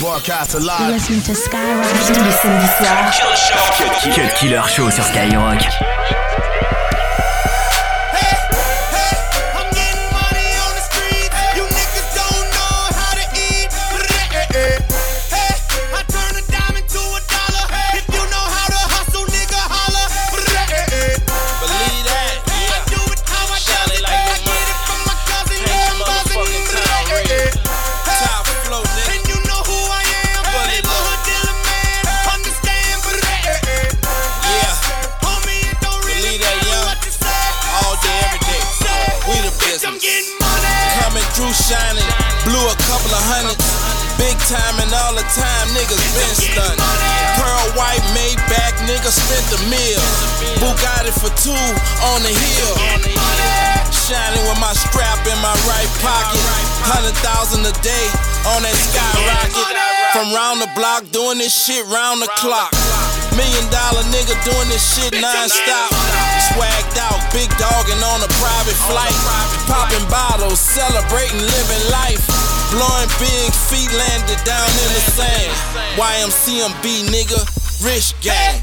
Broadcast You're alive. listening to Skyrock. Tous les samedis soirs, Cut Killer Show sur Skyrock. Coming shining, blew a couple of hundreds. Big time and all the time, niggas been stunned. Pearl white, Maybach, nigga spent the meal. Bugatti for two on the hill. Shining with my strap in my right pocket. Hundred thousand a day on that skyrocket. From round the block, doing this shit round the clock. Million dollar nigga doing this shit non-stop. Swagged out, big dogging on a private flight. Popping bottles, celebrating living life. Blowing big feet landed down in the sand. YMCMB nigga, rich gang.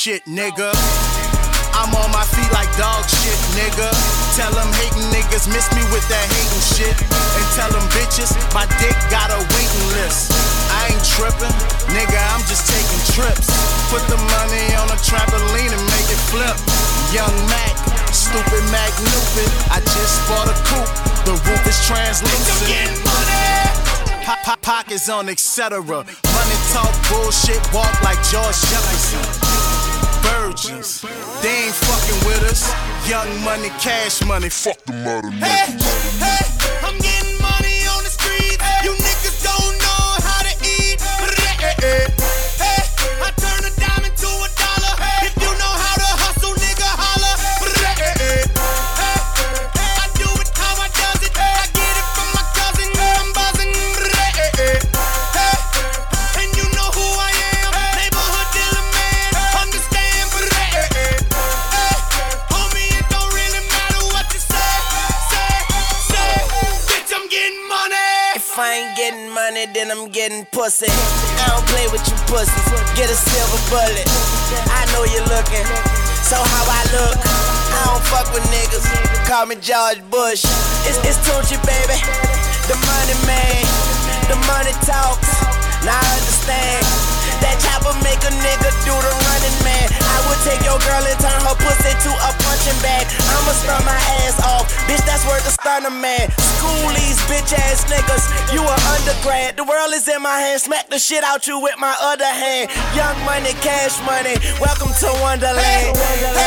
Shit, nigga. I'm on my feet like dog shit, nigga. Tell them hating niggas miss me with that hating shit. And tell them bitches my dick got a waiting list. I ain't tripping, nigga, I'm just taking trips. Put the money on a trampoline and make it flip. Young Mac, stupid Mac Newpid. I just bought a coupe, the roof is translucent. getting money. Po- po- pockets on, etc. Money talk, bullshit, walk like George Jefferson. They ain't fucking with us. Young money, cash money, fuck the mother Hey, hey, then I'm getting pussy. I don't play with you pussies. Get a silver bullet. I know you're looking. So how I look? I don't fuck with niggas. Call me George Bush. It's, it's Tunchi, baby. The money man. The money talks. Now I understand. That chopper make a nigga do the running man. I would take your girl and turn her pussy to a punching bag. I'ma stun my ass off. Bitch, that's worth a stunner man. Schoolies, bitch ass niggas. You an undergrad. The world is in my hand. Smack the shit out you with my other hand. Young money, cash money. Welcome to Wonderland. Hey, I'm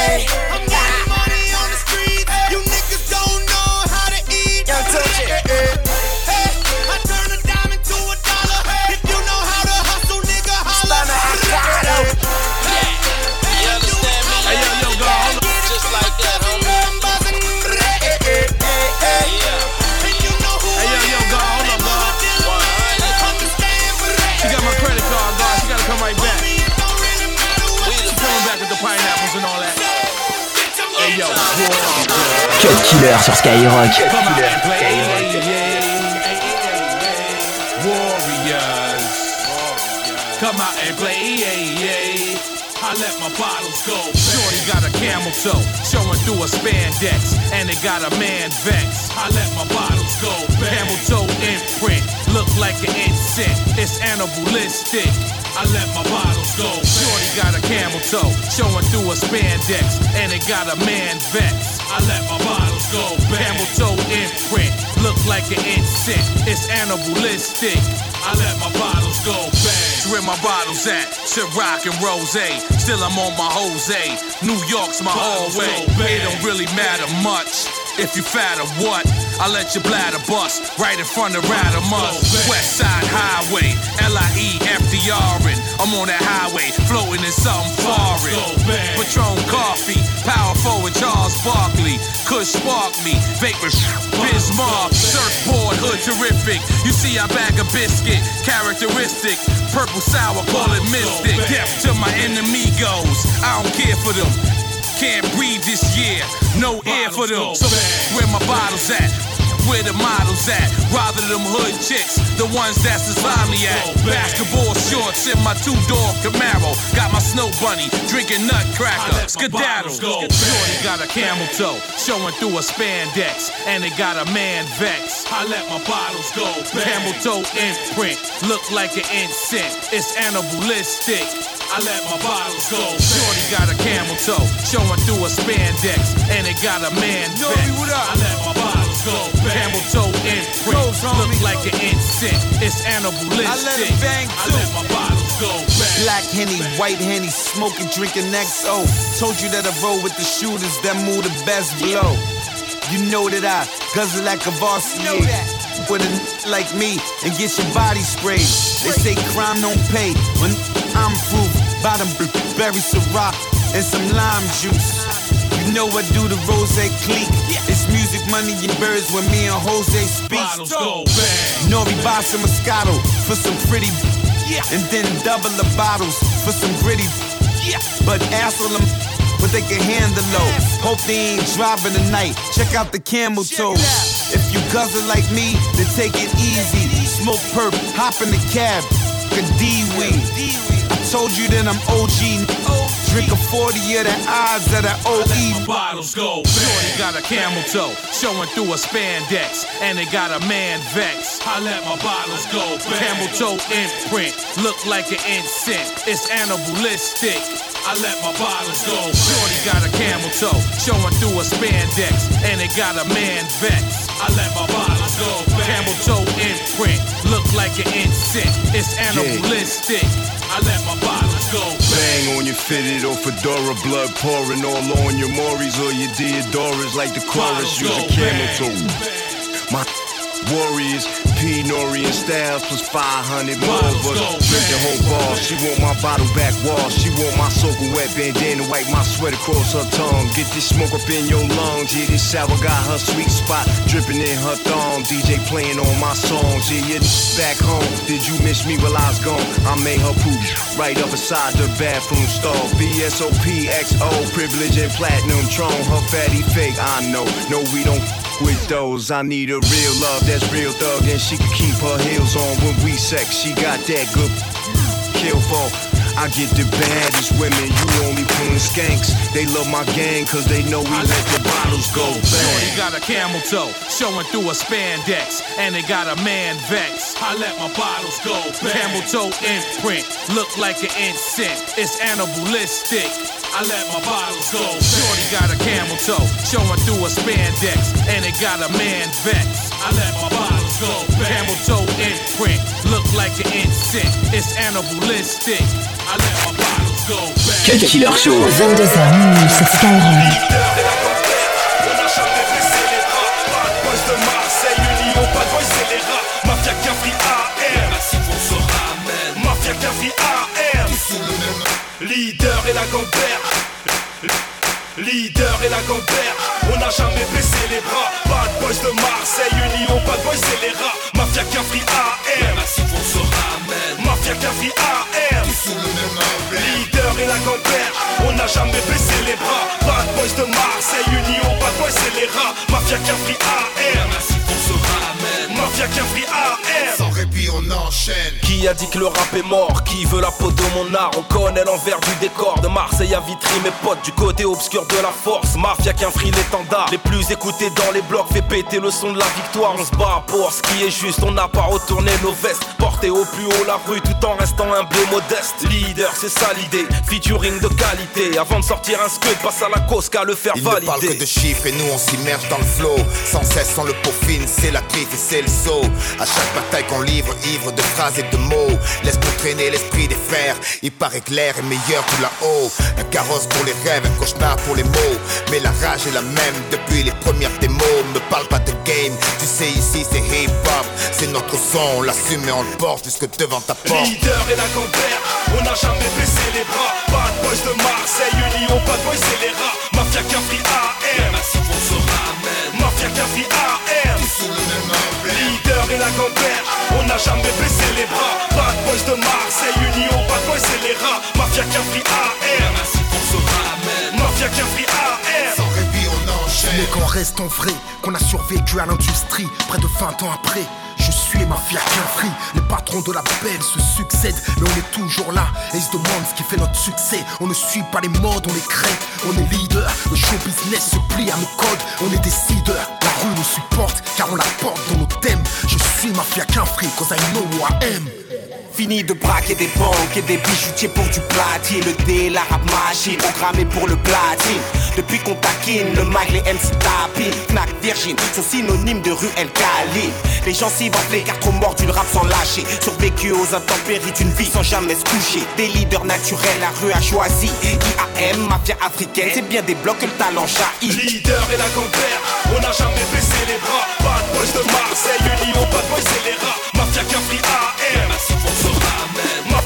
Skyrock. Come out and play. Yeah, yeah, yeah. Warriors. Come out and play. I let my bottles go. Shorty got a camel toe, showing through a spandex, and it got a man vex. I let my bottles go. Camel toe imprint, look like an incense. It's animalistic. I let my bottles go. Shorty got a camel toe, showing through a spandex, and it got a man vex. I let my bottles go. Camel toe imprint, look like an incense. It's animalistic. I let my bottles go bang. Where my bottles at? Ciroc and Rose. Still I'm on my Jose. New York's my hallway. It don't really matter much. If you fat or what, I let your bladder bust right in front of Radamus. West Side Highway, L-I-E, FDR, and I'm on that highway, floating in something foreign. Patron coffee, powerful with Charles Barkley, could spark me, vapor, Bismarck, surfboard, hood terrific. You see, I bag a biscuit, characteristic, purple sour, call it mystic. Death to my enemigos, I don't care for them. Can't breathe this year, no air for them. So where my bottles at? Where the models at? Rather them hood chicks, the ones that's design me at. Basketball shorts in my two-door Camaro. Got my snow bunny, drinking nutcracker. Skedaddle. Shorty got a camel toe, showing through a spandex. And it got a man vex. I let my bottles go. Camel toe imprint, look like an incense. It's animalistic. I let my bottles go. Shorty got a camel toe, showing through a spandex, and it got a man vex. I let my bottles go. Camel toe imprint, look like an incense. It's animalistic. I let it bang too. I let my bottles go. Black Henny, white Henny, smoking, drinking XO. Told you that I roll with the shooters that move the best blow. You know that I guzzle like a varsity. With a n- like me and get your body sprayed. They say crime don't pay when I'm proof. Bottom berry Ciroc and some lime juice. You know I do the rose clique. It's music, money, and birds when me and Jose speak. Bottles go bang. Nori Bossa Moscato for some pretty. And then double the bottles for some gritty. But asshole them, but they can handle low. Hope they ain't driving tonight. Check out the camel toes. If you guzzle like me, then take it easy. Smoke perp, hop in the cab. A D-Weed. I told you that I'm OG. Drink a 40 of the odds of the My OE. bottles go bang. Shorty got a camel toe, showing through a spandex, and it got a man vex. I let my bottles go bang. Camel toe imprint, look like an incense. It's animalistic. I let my bottles go bang. Shorty got a camel toe, showing through a spandex, and it got a man vex. I let my bottles go bang. Camel toe imprint, look like an incense. It's animalistic. I let my bottles go bang. Bang on your fitted or fedora, blood pouring all on your Maury's or your Deodoras like the chorus. Use a camel toe. My warriors, P. Nori and Styles plus 500 more of us. Drink the whole bar. She want my bottle back wall. She want my soaking wet bandana, wipe my sweat across her tongue. Get this smoke up in your lungs. Yeah, this sour got her sweet spot dripping in her thong. DJ playing on my songs. Yeah, you back home. Did you miss me while I was gone? I made her poop right up beside the bathroom stall. BSOPXO, privilege and platinum tron. Her fatty fake, I know. No, we don't with those. I need a real love that's real thug, and she can keep her heels on when we sex. She got that good kill for. I get the baddest women, you only pulling skanks. They love my gang cause they know we let the bottles go Shorty bang. got a camel toe, showing through a spandex, and it got a man vex. I let my bottles go bang. Camel toe imprint, look like an incense. It's animalistic. I let my bottles go bang. Got a camel toe, showing through a spandex, and it got a man vex. I let my bottles go bang. Camel toe imprint, look like an incense. It's animalistic. I let my bottles go bang. Cut Killer Show. 22h minuit sur Skyrock. Mafia Cafri AM. Leader et la gambère. Leader et la gambère. On n'a jamais baissé les bras. Bad boys de Marseille, Union, bad boys c'est les rats. Mafia Cafri AM. Pour ce ramen. Mafia Cafri AM. Leader et la gambère. On n'a jamais baissé les bras. Bad boys de Marseille, Union, bad boys c'est les rats. Mafia Cafri AM. Pour ce ramen. Mafia Cafri AM. Répit, on enchaîne. Qui a dit que le rap est mort? Qui veut la peau de mon art? On connaît l'envers du décor. De Marseille à Vitry mes potes Du côté obscur de la force. Mafia qu'un free l'étendard Les plus écoutés dans les blocs Fait péter le son de la victoire. On se bat pour ce qui est juste. On n'a pas retourné nos vestes. Porter au plus haut la rue Tout en restant humble et modeste. Leader c'est ça l'idée. Featuring de qualité. Avant de sortir un scud Passe à la cause qu'à le faire Il ne parle que valider de chiffres et nous on s'immerge dans le flow. Sans cesse on le peaufine, c'est la cliff et c'est le saut. À chaque bataille qu'on livre, ivre de phrases et de mots. Laisse-nous traîner l'esprit des frères. Il paraît clair et meilleur tout là-haut. Un carrosse pour les rêves, un cauchemar pour les mots. Mais la rage est la même depuis les premières démos. Me parle pas de game, tu sais ici c'est hip-hop. C'est notre son, on l'assume et on le porte jusque devant ta porte. Leader et la compère, on n'a jamais baissé les bras. Bad boys de Marseille, Union, bad boys c'est les rats. Mafia Cafri AM, on se ramène. Mafia Cafri AM, Sous le même emblème. Et la compère, on n'a jamais baissé les bras. Bad boys de Marseille, Union, bad boys c'est les rats. Mafia Cafri AM, massif on se ramène. Mafia Cafri AM. Sans répit, on enchaîne. Mais qu'on reste en vrai, qu'on a survécu à l'industrie, près de 20 ans après. Je suis mafia free. Les patrons de la belle se succèdent, mais on est toujours là. Et ils se demandent ce qui fait notre succès. On ne suit pas les modes, on les crée. On est leader, le show business se plie à nos codes. On est décideurs, rue nous supporte, car on la porte dans nos thèmes. Je suis mafia free, cause I know I am. Fini de braquer des banques et des bijoutiers pour du platine. Le D, la rap machine, programmé pour le platine. Depuis qu'on taquine, le mag, les MC tapinent Knack, Virgin, sont synonymes de rue El Khalil Les gens s'y vendent les cartes trop morts du rap sans lâcher. Survécu aux intempéries d'une vie sans jamais se coucher. Des leaders naturels, la rue a choisi. IAM, mafia africaine, c'est bien des blocs que le talent jaillit Leader et la compère, on n'a jamais baissé les bras. Bad boys de Marseille, Union, bad boys c'est les rats. Mafia Cafri AM,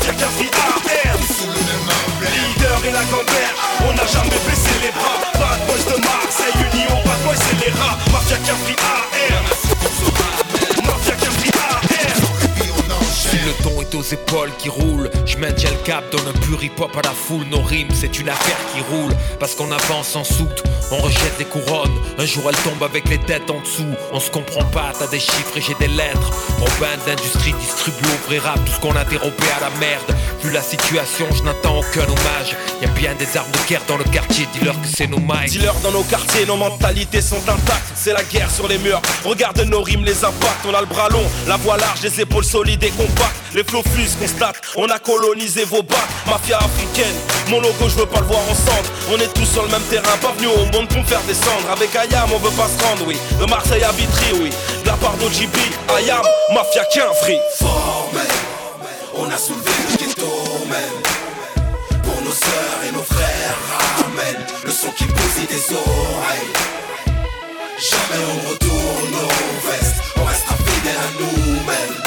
le même emblème. leader et la compère, on n'a jamais baissé les bras. Bad boys de Marseille, Union, bad boys c'est les rats. Mafia Cafri AM, massif on aux épaules qui roulent, je maintiens le cap, donne un pur hip-hop à la foule. Nos rimes, c'est une affaire qui roule. Parce qu'on avance en soute, on rejette des couronnes. Un jour elle tombe avec les têtes en dessous. On se comprend pas, t'as des chiffres et j'ai des lettres. Robin d'industrie distribue au vrai rap tout ce qu'on a dérobé à la merde. Vu la situation, je n'attends aucun hommage. Y a bien des armes de guerre dans le quartier, dis-leur que c'est nos mailles. Dis-leur dans nos quartiers, nos mentalités sont intactes. C'est la guerre sur les murs. Regarde nos rimes, les impacts. On a le bras long, la voix large, les épaules solides et compactes. Les flots fusent, constate. On a colonisé vos bacs. Mafia africaine, mon logo, je veux pas le voir en cendre. On est tous sur le même terrain, pas venus au monde pour me faire descendre. Avec Ayam, on veut pas se rendre, oui. De Marseille à Vitry, oui. De la part d'OGB, Ayam, Mafia qu'un free. formel On a soulevé le ghetto même. Pour nos sœurs et nos frères ramène Le son qui bousille des oreilles. Jamais on retourne nos vestes On restera fidèles à nous-mêmes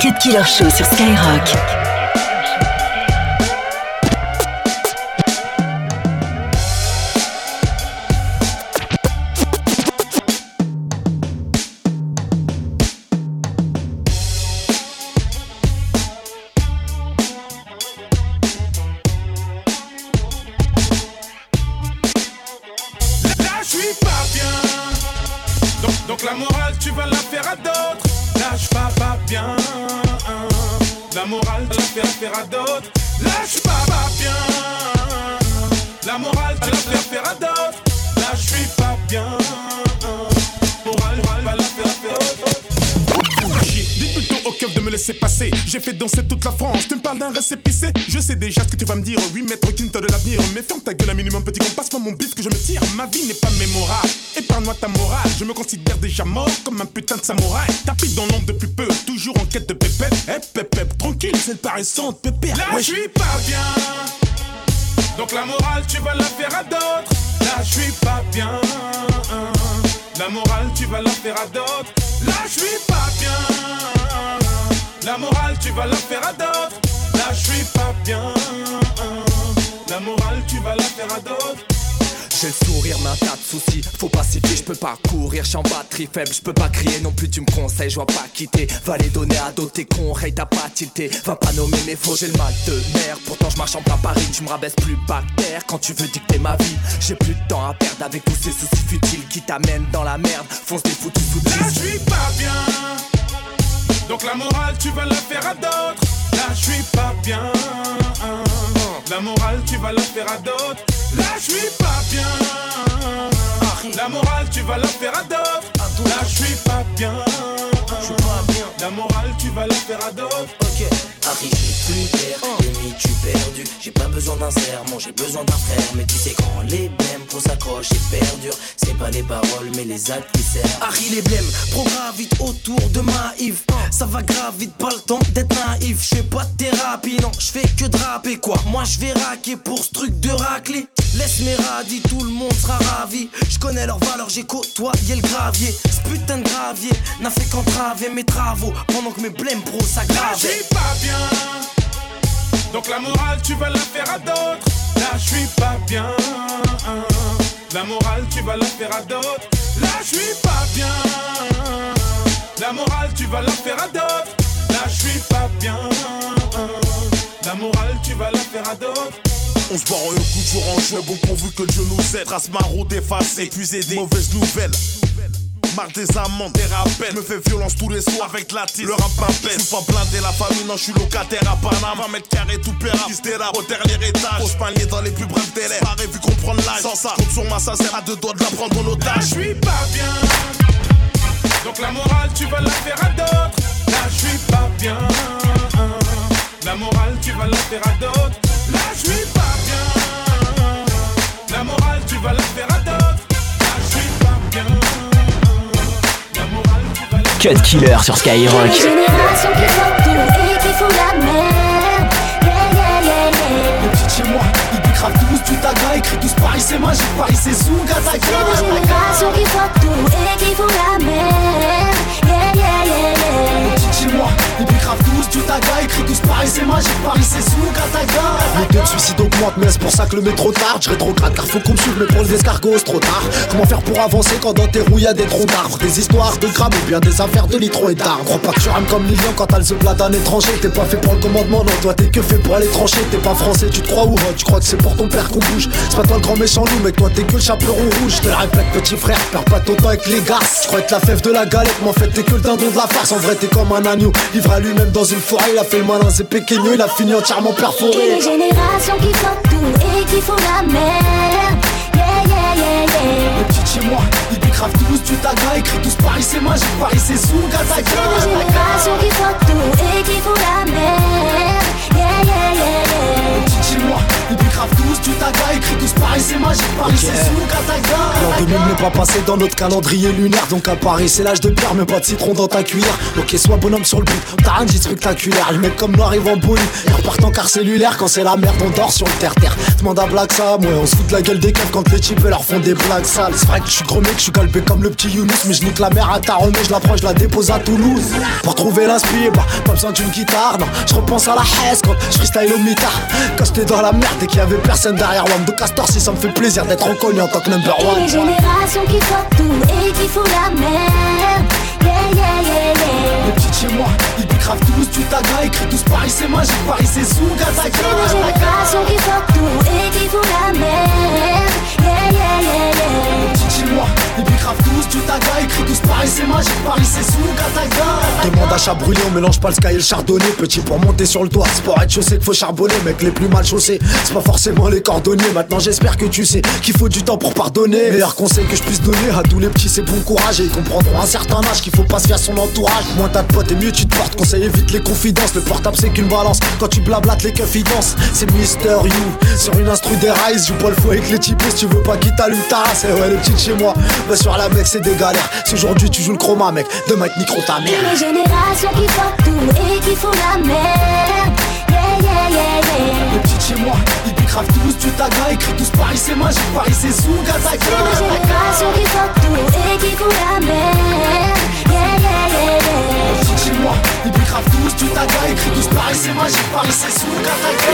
Cut Killer Show sur Skyrock. Faire faire à d'autres. Là, je pas pas bien. La morale, tu la faire faire à d'autres. Là, je pas bien. Morale, la faire. Dites plutôt au keuf de me laisser passer. J'ai fait danser toute la France. Tu me parles d'un récépissé. Je sais déjà ce que tu vas me dire. Oui, maître Quinte de l'avenir. Mais ferme ta gueule un minimum, petit qu'on passe pas mon bif que je me tire. Ma vie n'est pas mémorable. Épargne-moi ta morale. Je me considère déjà mort comme un putain de samouraï. Tapis dans l'ombre depuis peu. Toujours Eh, pépette, tranquille, c'est paraissante, pépère. Là, je suis pas bien. Donc la morale, tu vas la faire à d'autres. Là, je suis pas bien. La morale, tu vas la faire à d'autres. Là, je suis pas bien. La morale, tu vas la faire à d'autres. Là, je suis pas bien. La morale, tu vas la faire à d'autres. J'ai le sourire, mais un tas de soucis. Faut pas s'y fier, je peux pas courir, j'suis en batterie faible, je peux pas crier non plus, tu me conseilles, je vois pas quitter. Va les donner à d'autres, t'es con, t'as pas tilté. Va pas nommer mes faux, j'ai le mal de mer. Pourtant, je marche en plein Paris, tu me rabaisses plus bactère. Quand tu veux dicter ma vie, j'ai plus de temps à perdre avec tous ces soucis futiles qui t'amènent dans la merde. Fonce des foutus Là, foutus. je suis pas bien. Donc la morale, tu vas la faire à d'autres. Là, je suis pas bien. La morale, tu vas la faire à d'autres. Là, je suis pas bien. La morale, tu vas la faire à d'autres. Là, je suis pas bien. La morale, tu vas la faire à d'autres. Ok, j'ai plus je suis perdu. J'ai pas besoin d'un serment, j'ai besoin d'un frère. Mais tu sais, quand les blèmes pour s'accrocher et perdure, c'est pas les paroles, mais les actes qui servent. Harry, les blèmes, pro vite autour de ma Yves. Ça va grave vite, pas le temps d'être naïf. Je fais pas de thérapie, non, je fais que draper quoi. Moi, je vais raquer pour ce truc de raclée. Laisse mes radis, tout le monde sera ravi. Je connais leur valeur, j'ai côtoyé le gravier. Ce putain de gravier n'a fait qu'entraver mes travaux pendant que mes blèmes pro s'aggravent. je suis pas bien. Donc la morale, tu vas la faire à d'autres. Là, je suis pas bien. La morale, tu vas la faire à d'autres. Là, je suis pas bien. La morale, tu vas la faire à d'autres. Là, je suis pas bien. La morale, tu vas la faire à d'autres. On se barre un coup de jour en juin, bon pourvu que Dieu nous aide. Trace maraude effacée, épuisé des mauvaises nouvelles. Marre des amendes, des rappels. Me fais violence tous les soirs avec la tisse. Le rap m'appelle. Je suis pas blindé, la famille, non, je suis locataire à Panama. 20 mètres carrés, tout pérable. Fils au dernier étage. Pose panier dans les plus brefs délais. Pareil, vu comprendre l'âge. Sans ça, compte sur ma sincère à deux doigts de la prendre en otage. je suis pas bien. Donc la morale, tu vas la faire à d'autres. Décravent tous du taga, écrit tous Paris c'est magique, Paris c'est qui font tout et qui font la merde. Yeah, yeah, yeah, yeah. Chez moi, décravent tous du taga, écrit tous Paris c'est magique, Paris c'est Zougazaka. Les taux de suicide augmentent, mais c'est pour ça que le métro tarde. Je rétrograde car faut qu'on me suive, mais pour les escargots, c'est trop tard. Comment faire pour avancer quand dans tes roues y a des troncs d'arbres? Des histoires de grammes ou bien des affaires de litrons et d'arbres. Crois pas que tu rames comme Lilian quand t'as le plat d'un étranger. T'es pas fait pour le commandement, non, toi t'es que fait pour aller trancher. T'es pas français, tu te crois où Tu crois que c'est pour ton père qu'on bouge C'est pas toi le grand méchant loup, mec, toi t'es que le chaperon rouge. Je te le répète, petit frère, perds pas ton temps avec les gars. Tu crois être la fève de la galette, mais en fait t'es que le dindon de la farce. En vrai, t'es comme un agneau, livré à lui-même dans une forêt. Il a fait le malin, c'est péqueno, il a fini entièrement perforé. Une génération qui font tout et qui font la merde. Yeah, yeah, yeah, yeah. Les petites chez moi, ils décravent tous du taga, écrit tous Paris c'est magique, Paris c'est C'est une Zougazaka. génération qui font tout et qui font la merde. Yeah, yeah, yeah, yeah. Chez moi, ils décravent tous du taga, écrit tous Paris c'est magique, Paris c'est L'an Zougazaka. 2000 n'est pas passé dans notre calendrier lunaire Donc à Paris c'est l'âge de pierre mais pas de citron dans ta cuillère. Ok sois bonhomme sur le beat, t'as rien dit spectaculaire. Les mecs comme nous arrivent en bolide et repartent en car cellulaire Quand c'est la merde on dort sur le terre-terre. Demande à Black Sam, ouais on se fout de la gueule des keufs Quand les types leur font des blagues sales. C'est vrai que je suis gros mec, je suis galbé comme le petit Younous Mais je nique la mère à Taronnet, je la prends, je la dépose à Toulouse. Pour trouver l'inspire, bah pas besoin d'une guitare Non, je repense à la haisse quand je freestyle au mitard j'étais dans la merde et qu'il y avait personne derrière Wam de Castor si ça me fait plaisir d'être reconnu en tant que number Une one génération qui font tout et qui font la merde. Yeah, yeah, yeah, yeah. Les petites chez moi, ils décravent tous du taga, écrit tous Paris c'est magique, Paris c'est C'est une Zougazaka. génération qui font tout et qui font la merde. Yeah, yeah, yeah, yeah. Les petites chez moi, ils décravent tous du taga, écrit tous Paris c'est magique, Paris c'est Zougazaka. Demande à chat brûlé, on mélange pas le sky et le chardonnay. Petit pour monter sur le toit, c'est pour être chaussé qu'il faut charbonner. Mec les plus mal chaussés, c'est pas forcément les cordonniers. Maintenant j'espère que tu sais qu'il faut du temps pour pardonner. Meilleur conseil que je puisse donner à tous les petits c'est bon courage. Et ils comprendront à un certain âge qu'il faut pas se fier à son entourage. Moins t'as de potes et mieux tu te portes, conseil évite les confidences. Le portable c'est qu'une balance, quand tu blablates les keufs ils dansent. C'est Mister You, sur une instru des rise Joue pas le fou avec les types si tu veux pas qu'il t'allume ta race. Et ouais les petites chez moi, bah sur la mec c'est des galères. Si aujourd'hui tu joues le chroma mec, demain te micro ta mère génération qui font tout et qui font la merde. Yeah, yeah, yeah, yeah. Les petites chez moi, ils décravent tous du taga, écrit tous Paris c'est magique, Paris c'est C'est une Zougazaka. génération qui font tout et qui font la merde. Yeah, yeah, yeah, c'est magique, Paris c'est Zougazaka.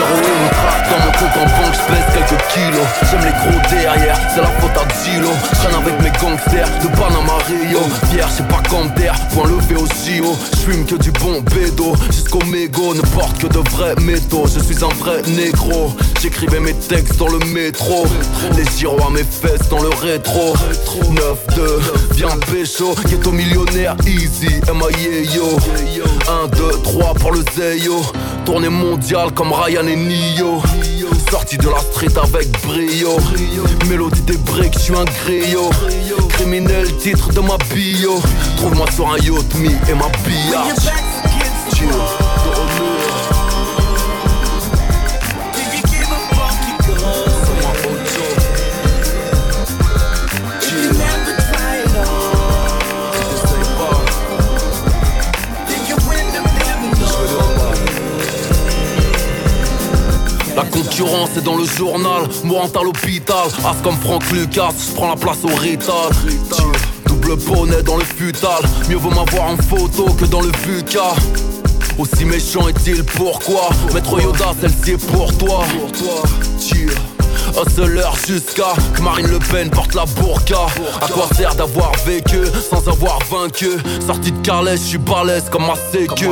Dans mon compte en banque, je pèse quelques kilos. J'aime les gros derrière, c'est la faute à silo. Traîne avec mes gangsters de Panama Rio. Pierre, c'est pas d'air, point levé au JO. J'fume que du bon bédo, jusqu'au mégot, ne porte que de vrais métaux. Je suis un vrai négro, j'écrivais mes textes dans le métro. Les gyros à mes fesses dans le rétro. 9-2, viens pécho, ghetto millionnaire, easy, M.I.A.Yo. 1, 2, 3 pour le Zeyo. Tournée mondiale comme Ryan et Nio. Sorti de la street avec brio. Mélodie des briques, je suis un griot. Criminel, titre de ma bio. Trouve-moi sur un yacht, me et ma biatch. La concurrence est dans le journal, mourant à l'hôpital. As comme Franck Lucas, je prends la place au rital. Double bonnet dans le futal, mieux vaut m'avoir en photo que dans le VUCA. Aussi méchant est-il pourquoi? Maître Yoda, celle-ci est pour toi. Hustler jusqu'à que Marine Le Pen porte la burqa À quoi sert d'avoir vécu sans avoir vaincu? Sorti de Carles, je suis balèze comme ma sécu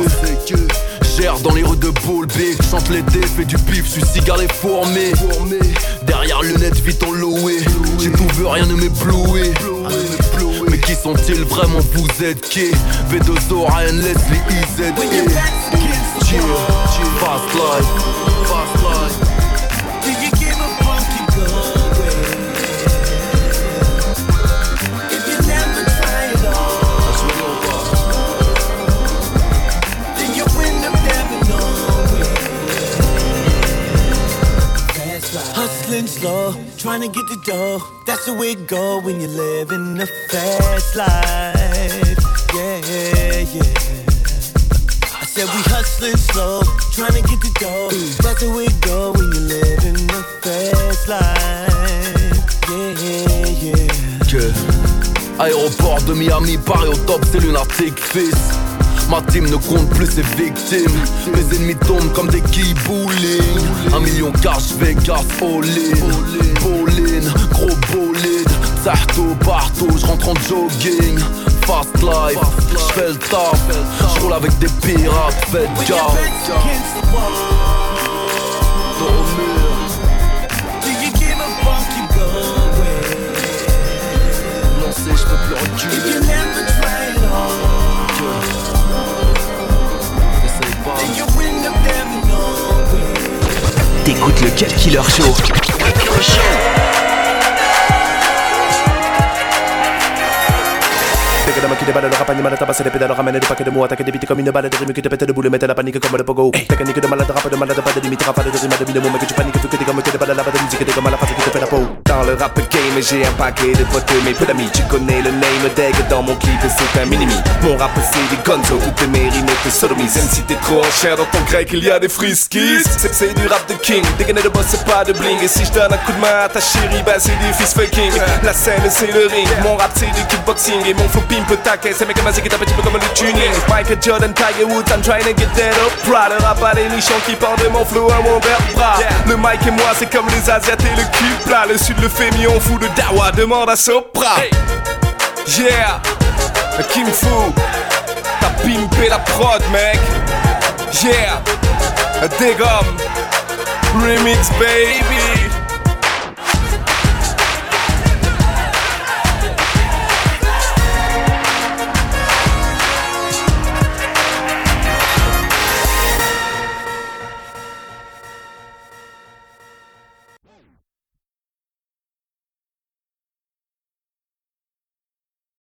Dans les rues de Boulby Chante l'été, fais du pif, suis cigare et fourmé Derrière lunettes, vite en loué. J'ai tout vu, rien ne m'éblouit Mais qui sont-ils vraiment, vous êtes qui? V2O, Ryan, Leslie, IZ life, fast life slow, trying to get the dough. That's the way it go when you're living a fast life. Yeah, yeah. I said we hustling slow, trying to get the dough. That's the way it go when you're living a fast life. Yeah, yeah. que Aéroport de Miami, Paris au top, c'est lunatique fils Ma team ne compte plus ses victimes Mes ennemis tombent comme des quilles bowling Un million cash, Vegas, all in Bowling, gros bolide. Tahto, partout, j'rentre en jogging. Fast life, j'fais le taf. J'roule avec des pirates, faites gaffe. Dans le mur T'écoutes le Cut Killer Show. Dès que la maquille déballe, le rap animal tabasser les pédales, ramène des paquets de mots, attaquer des bites comme une balle, des rimes qui te pètent le boule, mettre la panique comme le pogo. Technique de malade, rap de malade, pas de limite, rafale de rime, de mille mots, mais que tu paniques, tout que des gommes, que des balles, la de musique, des comme à la face qui te fait la peau. Dans le rap game, j'ai un paquet de potes, mais peu d'amis, tu connais le name tag dans mon clip, c'est un minimi. Mon rap c'est des gonzo, toutes mes rimes te sodomisent, même si t'es trop en chair dans ton grec, il y a des friskies. C'est du rap de king, dégainer de boss, c'est pas de bling, et si je donne un coup de main à ta chérie, bah c'est du fist fucking. La scène c'est le ring, mon rap c'est du kickboxing, et mon flow pimp taquet, c'est mec comme un zig, un petit peu comme le tuning. Michael Jordan, Tiger Woods, I'm trying to get that up. Le rap à nichons qui partent de mon flow à mon vertebras. Le mic et moi, c'est comme les Asiates et le cul plat. Le sud le fait mis, on fout de Dawa, demande à Sopra. Yeah, Kim Fu, t'as pimpé la prod, mec. Yeah, Degom, remix baby.